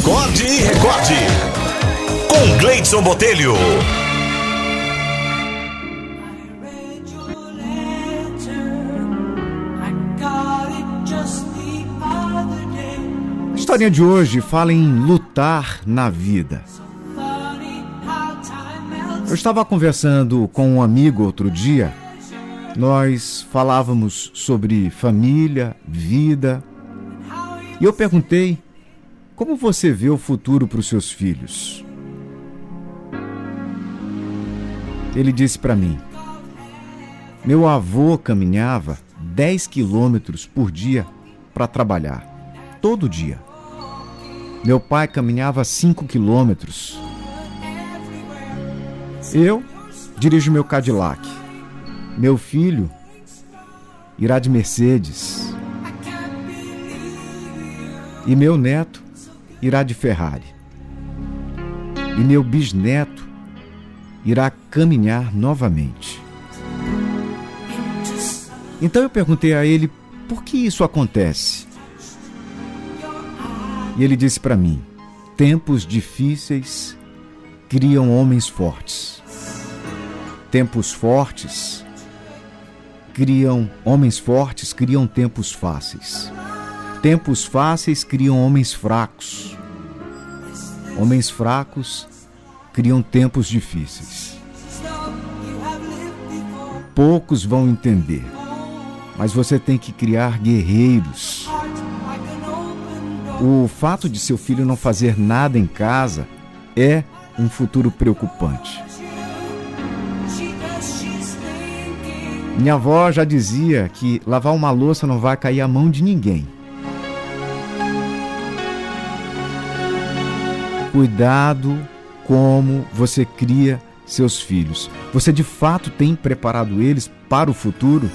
Acorde e recorde. Com Gleidson Botelho. A historinha de hoje fala em lutar na vida. Eu estava conversando com um amigo outro dia. Nós falávamos sobre família, vida. E eu perguntei como você vê o futuro para os seus filhos. Ele disse para mim: Meu avô caminhava 10 quilômetros por dia para trabalhar, todo dia. Meu pai caminhava 5 quilômetros. Eu dirijo meu Cadillac. Meu filho irá de Mercedes. E meu neto irá de Ferrari. E meu bisneto irá caminhar novamente. Então eu perguntei a ele por que isso acontece. E ele disse para mim: tempos difíceis criam homens fortes. Tempos fortes criam homens fortes, criam tempos fáceis. Tempos fáceis criam homens fracos. Homens fracos criam tempos difíceis. Poucos vão entender, mas você tem que criar guerreiros. O fato de seu filho não fazer nada em casa é um futuro preocupante. Minha avó já dizia que lavar uma louça não vai cair a mão de ninguém. Cuidado como você cria seus filhos. Você de fato tem preparado eles para o futuro?